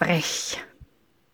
frech.